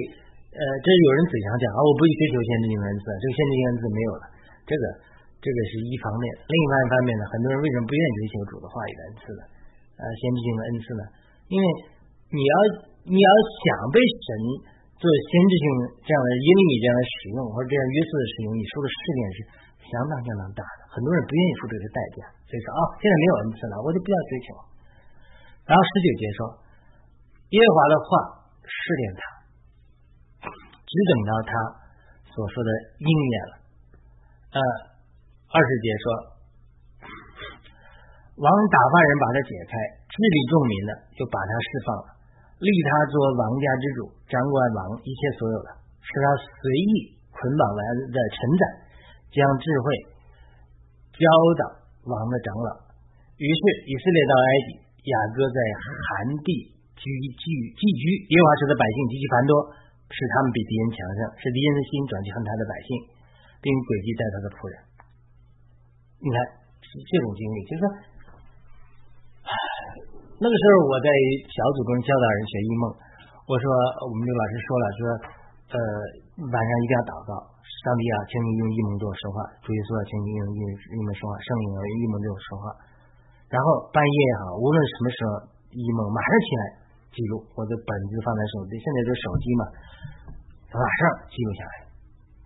呃，这有人嘴上讲啊，我不去追求先知性恩赐，这个先知性恩赐没有了，这个这个是一方面。另外一方面呢，很多人为什么不愿意追求主的话语的恩赐呢？呃，先知性的恩赐呢？因为你要你要想被神做先知性这样的耶利米这样的使用，或者这样约瑟的使用，你受的试炼是相当相当大的。很多人不愿意付这个代价。所以说啊，现在没有恩赐了，我就不要追求。然后十九节说，耶和华的话试炼他，只等到他所说的应验了。呃，二十节说，王打发人把他解开，治理众民的，就把他释放了，立他做王家之主，掌管王一切所有的，使他随意捆绑来的臣宰，将智慧教导王的长老。于是以色列到埃及，雅各在寒地居居寄居，耶和华使的百姓极其繁多，使他们比敌人强盛，使敌人的心转去恨他的百姓，并诡计待他的仆人。你看这种经历，就是说，那个时候我在小组中教导人学异梦，我说我们刘老师说了，说呃晚上一定要祷告，上帝啊，请你用异梦对我说话，主耶稣啊，请你用异异梦说话，圣灵啊用异梦对我说话。然后半夜哈，无论什么时候一梦，马上起来记录，我的本子放在手机，现在都手机嘛，马上记录下来，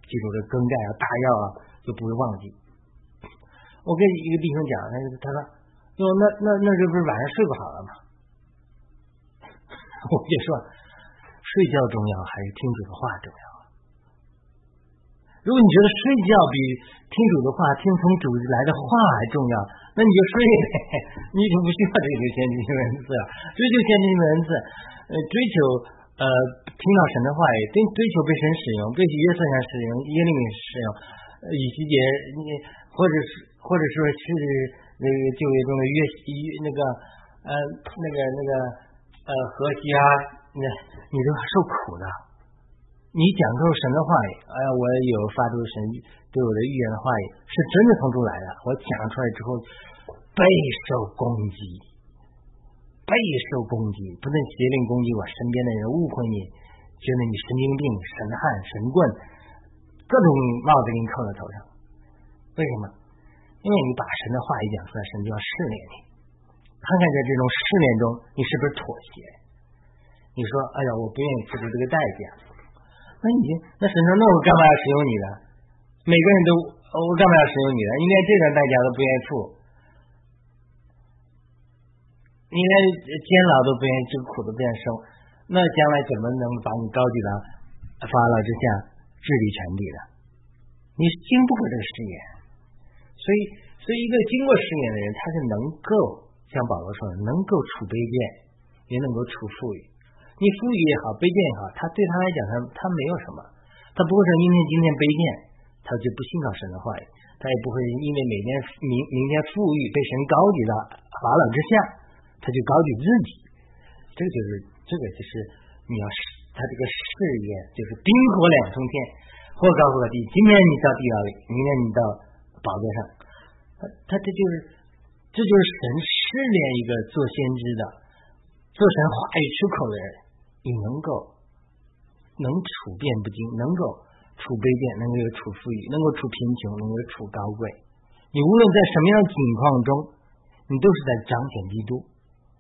记录这更改啊、大药啊，就不会忘记。我跟一个弟兄讲，他他说，哟，那那那这不是晚上睡不好了吗？我就说，睡觉重要还是听主的话重要？如果你觉得睡觉比听主的话、听从主来的话还重要，那你就睡呗，你就不需要追求先进性文字了。追求先进性文字，呃，追求呃听到神的话语，追追求被神使用，被约瑟上使用，耶利米使用，以西结，你或者是或者说是那个就业中的约约那个呃那个那个呃河西啊，那你都受苦的。你讲出神的话语，哎呀，我有发出神对我的预言的话语，是真的从主来的。我讲出来之后，备受攻击，备受攻击，不能邪灵攻击我身边的人，误会你，觉得你神经病、神汉、神棍，各种帽子给你扣在头上。为什么？因为你把神的话语讲出来，神就要试炼你，看看在这种试炼中，你是不是妥协？你说，哎呀，我不愿意付出这个代价。那你那神说，那我干嘛要使用你呢？每个人都我干嘛要使用你呢？你连这点代价都不愿意付，你连监牢都不愿意，这个苦都不愿意受，那将来怎么能把你高举到法老之下治理全地的？你经不过这个试验，所以，所以一个经过试验的人，他是能够像保罗说的，能够处卑贱，也能够处富裕。你富裕也好，卑贱也好，他对他来讲，他他没有什么，他不会说因为今天卑贱，他就不信靠神的话语，他也不会因为每天明明天富裕被神高举到法老之下，他就高举自己。这个就是这个就是你要他这个事业就是冰火两重天，或高或低。今天你到地牢里，明天你到宝座上，他他这就是这就是神试炼一个做先知的，做神话语出口的人。你能够能处变不惊，能够处卑贱，能够处富裕，能够处贫穷，能够处高贵。你无论在什么样的境况中，你都是在彰显基督。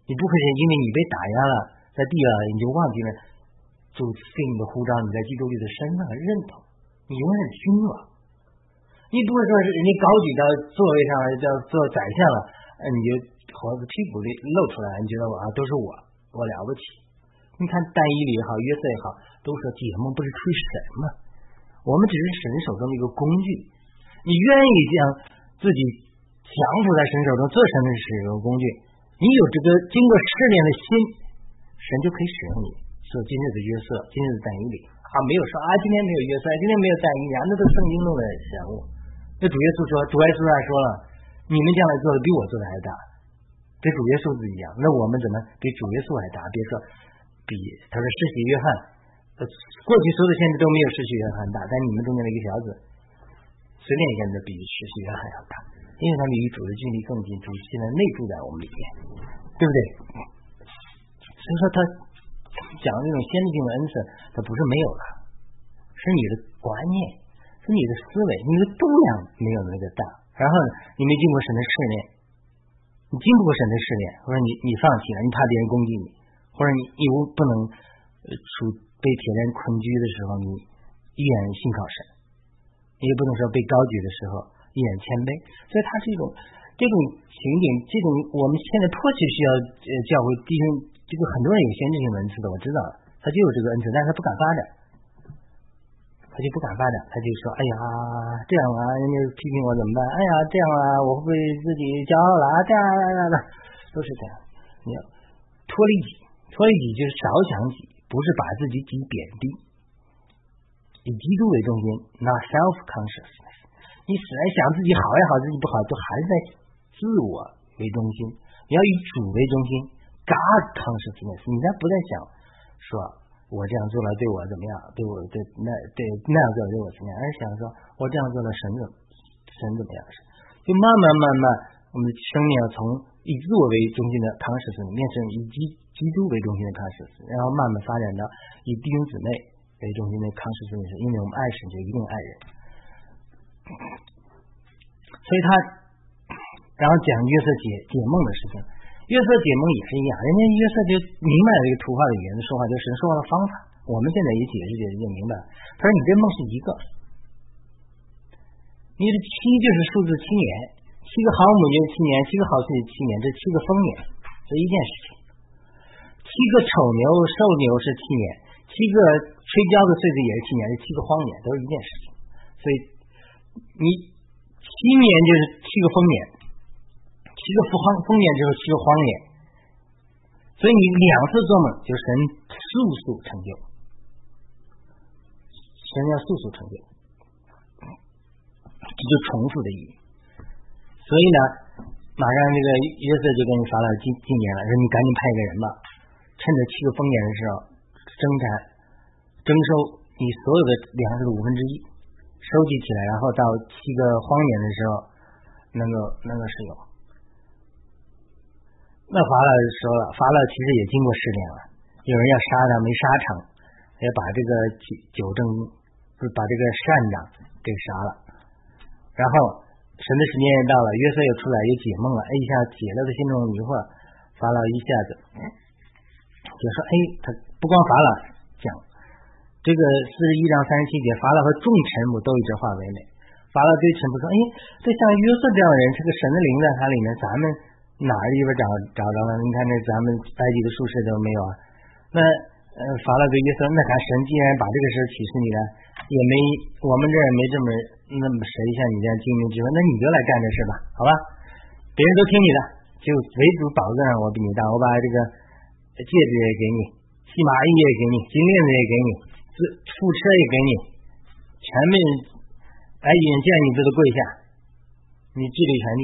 你不可能因为你被打压了，在地了，你就忘记了主赐你的呼召，你在基督里的身份和认同。你永远是君王。你不会说是人家高举到座位上叫做宰相了，你就猴子屁股里露出来，你觉得我啊都是我，我了不起。你看，单一里也好，约瑟也好，都说解梦不是出于神吗？我们只是神手中的一个工具。你愿意将自己降服在神手中，做神的使用工具，你有这个经过试炼的心，神就可以使用你。说今日的约瑟，今日的单一里，啊，没有说啊，今天没有约瑟，今天没有单一里，那都是圣经中的人物。那主耶稣说，主耶稣还说了，你们将来做的比我做的还大，跟主耶稣子一样。那我们怎么比主耶稣还大？别说。比他说，世袭约翰，呃，过去所有的先知都没有世袭约翰大，但你们中间的一个小子，随便一个人都比世袭约翰要大，因为他们与主的距离更近，主现在内住在我们里面，对不对？所以说他讲的那种先进性的恩赐，他不是没有了，是你的观念，是你的思维，你的度量没有那个大，然后你没经过神的试炼，你经不过神的试炼，或者你你放弃了，你怕别人攻击你。或者你你不能处被铁链困居的时候，你依然信靠神；你也不能说被高举的时候依然谦卑。所以它是一种，这种情景，这种我们现在迫切需要呃教会弟兄，这个很多人有先知性文字的，我知道，他就有这个恩赐，但是他不敢发展，就不敢发展，他就说：“哎呀，这样啊，人家批评我怎么办？哎呀，这样啊，我会不会自己骄傲了啊？这样这样的，都是这样。你要脱离己，脱离己就是少想己，不是把自己己贬低，以基督为中心 self consciousness。你虽然想自己好也好，自己不好，都还是在自我为中心。你要以主为中心，God consciousness。你再不再想说，我这样做了对我怎么样？对我对那对那样做对我怎么样？而是想说我这样做了神怎神怎么样？就慢慢慢慢，我们的生命要从以自我为中心的康氏思变成以基基督为中心的康氏思，然后慢慢发展到以弟兄姊妹为中心的康氏思维，因为我们爱神就一定爱人。所以他，然后讲约瑟解解梦的事情，约瑟解梦也是一样，人家约瑟就明白了这个图画的语言的说话，就是神说话的方法。我们现在也解释解释就明白了。他说你这梦是一个，你的七就是数字七年，七个航母就是七年，七个好岁七年，这七个丰年是一件事情。七个丑牛瘦牛是七年，七个吹箫的岁子也是七年，这七个荒年都是一件事情。所以你七年就是七个丰年，七个复荒丰年就是七个荒年，所以你两次做梦就神速速成就，神要速速成就，这就重复的意义。所以呢，马上这个约瑟就给你发了进进言了，说你赶紧派一个人吧，趁着七个丰年的时候征产征收你所有的粮食的五分之一。收集起来，然后到七个荒年的时候，能够能够使用。那法老说了，法老其实也经过试炼了，有人要杀他没杀成，也把这个九九正不把这个善长给杀了。然后神的时间也到了，约瑟又出来又解梦了，哎一下解了他心中的迷惑，法老一下子就说：哎，他不光法老讲。这个四十一章三十七节，法老和众臣母都以这话为美。法老对臣母说：“哎，这像约瑟这样的人，这个神的灵在他里面，咱们哪儿地方找找着了？你看这咱们埃及的术士都没有啊。那呃，法老对约瑟，那咱神既然把这个事启示你了，也没我们这也没这么那么谁像你这样精明之问，那你就来干这事吧，好吧？别人都听你的，就唯独宝藏上我比你大，我把这个戒指也给你，细麻衣也给你，金链子也给你。”这副车也给你，全面埃及人见你这都跪下，你治理权利。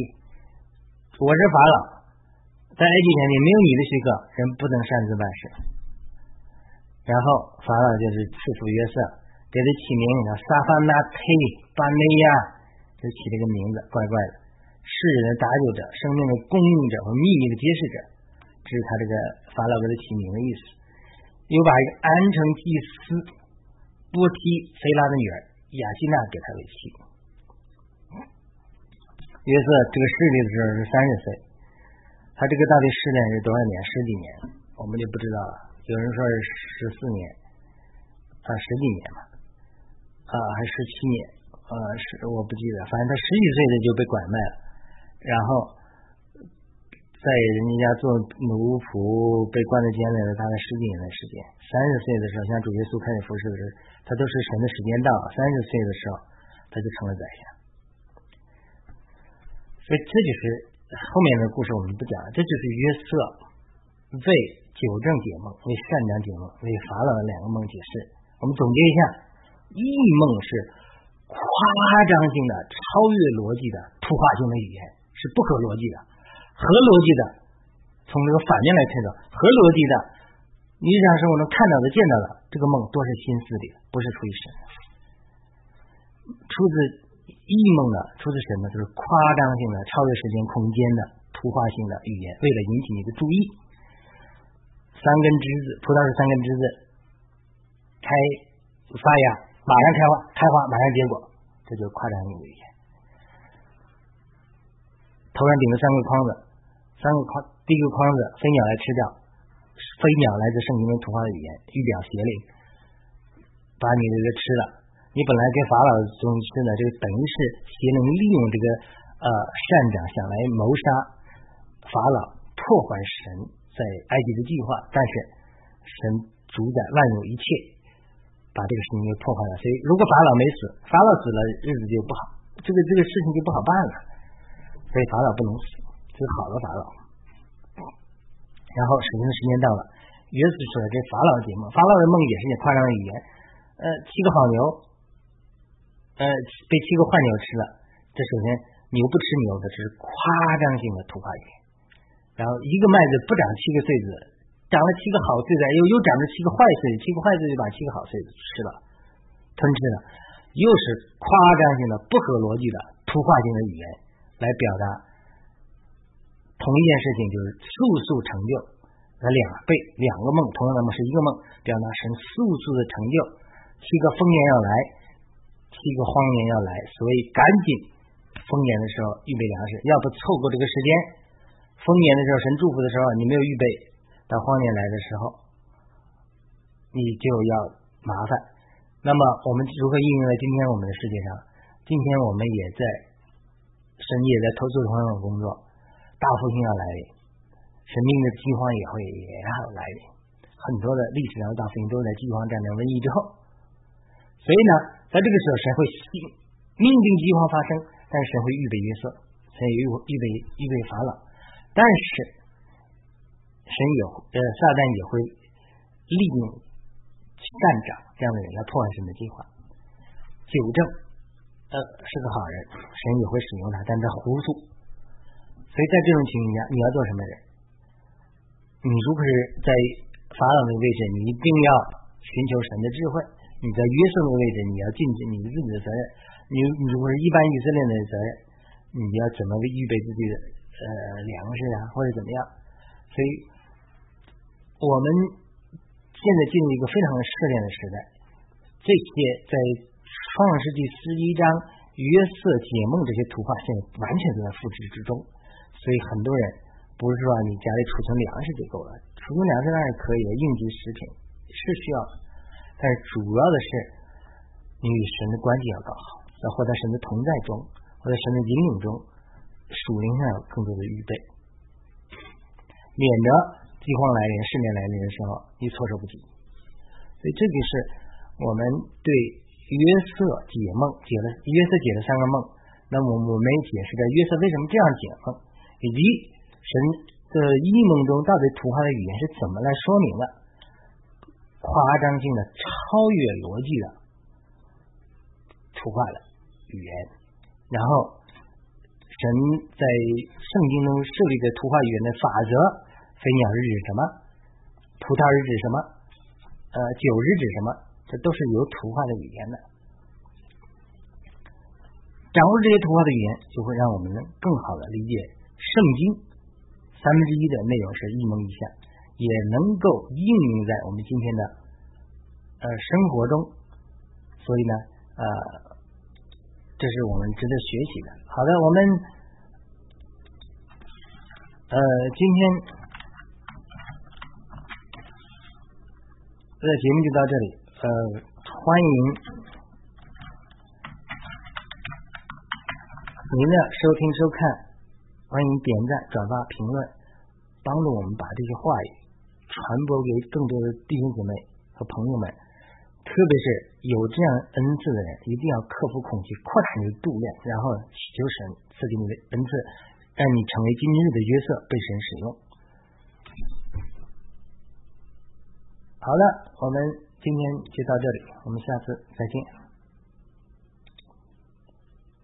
我是法老，在埃及前面没有你的许可，人不能擅自办事。然后法老就是赐福约瑟，给他起名叫撒法纳忒巴内亚，就起了个名字，怪怪的。世人的搭救者，生命的供应者和秘密的揭示者，这是他这个法老给他起名的意思。又把一个安城祭司。波提菲拉的女儿雅西娜给他为妻。约瑟这个势力的时候是三十岁，他这个到底试炼是多少年？十几年，我们就不知道了。有人说是十四年，啊，十几年嘛，啊，还是十七年？呃，是我不记得，反正他十几岁的就被拐卖了，然后在人家家做奴仆，被关在监里了大概十几年的时间。三十岁的时候，像主耶稣开始服侍的时候。他都是神的时间到，三十岁的时候他就成了宰相。所以这就是后面的故事，我们不讲了。这就是约瑟为九正解梦，为善良解梦，为法老的两个梦解释。我们总结一下：异梦是夸张性的、超越逻辑的、突发性的语言，是不合逻辑的；合逻辑的，从这个反面来看到，合逻辑的，你日常生活中看到的、见到的这个梦，都是心思的。不是出于神，出自异梦呢，出自什么，就是夸张性的、超越时间空间的、突发性的语言，为了引起你的注意。三根枝子，葡萄是三根枝子，开发芽，马上开花，开花马上结果，这就是夸张性的语言。头上顶着三个筐子，三个筐，第一个筐子飞鸟来吃掉，飞鸟来自圣经的图画的语言，预表邪灵。把你这个吃了，你本来跟法老中吃的，这个等于是邪能利用这个呃善长想来谋杀法老，破坏神在埃及的计划，但是神主宰万有一切，把这个事情给破坏了。所以如果法老没死，法老死了，日子就不好，这个这个事情就不好办了。所以法老不能死，这是好的法老。然后使用的时间到了，约瑟说了这法老的节目，法老的梦也是些夸张的语言。呃，七个好牛，呃，被七个坏牛吃了。这首先牛不吃牛的，这是夸张性的图画语言。然后一个麦子不长七个穗子，长了七个好穗子，又又长了七个坏穗子，七个坏穗子就把七个好穗子吃了，吞吃了，又是夸张性的、不合逻辑的图画性的语言来表达同一件事情，就是速速成就那两倍，两个梦，同样的梦是一个梦，表达神速速的成就。七个丰年要来，七个荒年要来，所以赶紧丰年的时候预备粮食，要不错过这个时间。丰年的时候，神祝福的时候，你没有预备，到荒年来的时候，你就要麻烦。那么我们如何应用在今天我们的世界上？今天我们也在神也在投资同样的工作，大复兴要来临，神命的饥荒也会也要来临。很多的历史上的大复兴都在饥荒、战争、瘟疫之后。所以呢，在这个时候，神会命令饥荒发生，但神会预备约瑟，神也预预备预备法老，但是神也会呃撒旦也会利用善长这样的人来破坏神的计划。纠正呃是个好人，神也会使用他，但他糊涂。所以在这种情况下，你要做什么人？你如果是在法老的位置，你一定要寻求神的智慧。你在约瑟的位置，你要尽你自己的责任。你你如果是一般以色列人的责任，你要怎么预备自己的呃粮食啊，或者怎么样？所以，我们现在进入一个非常试炼的时代。这些在创世纪十一章约瑟解梦这些图画，现在完全都在复制之中。所以很多人不是说你家里储存粮食就够了，储存粮食当然可以的，应急食品是需要。但是主要的是，你与神的关系要搞好，要活在神的同在中，活在神的引领中，属灵上有更多的预备，免得饥荒来临、世面来临的时候你措手不及。所以这就是我们对约瑟解梦解了约瑟解了三个梦，那么我们也解释了约瑟为什么这样解梦，以及神的异梦中到底图画的语言是怎么来说明的。夸张性的、超越逻辑的图画的语言，然后神在圣经中设立的图画语言的法则，飞鸟是指什么，葡萄是指什么，呃，酒是指什么，这都是有图画的语言的。掌握这些图画的语言，就会让我们能更好的理解圣经三分之一的内容是一蒙一样。也能够应用在我们今天的呃生活中，所以呢，呃，这是我们值得学习的。好的，我们呃今天这个节目就到这里，呃，欢迎您的收听收看，欢迎点赞、转发、评论，帮助我们把这些话语。传播给更多的弟兄姊妹和朋友们，特别是有这样恩赐的人，一定要克服恐惧，扩大你的度量，然后祈求神赐给你的恩赐，让你成为今日的约瑟，被神使用。好了，我们今天就到这里，我们下次再见。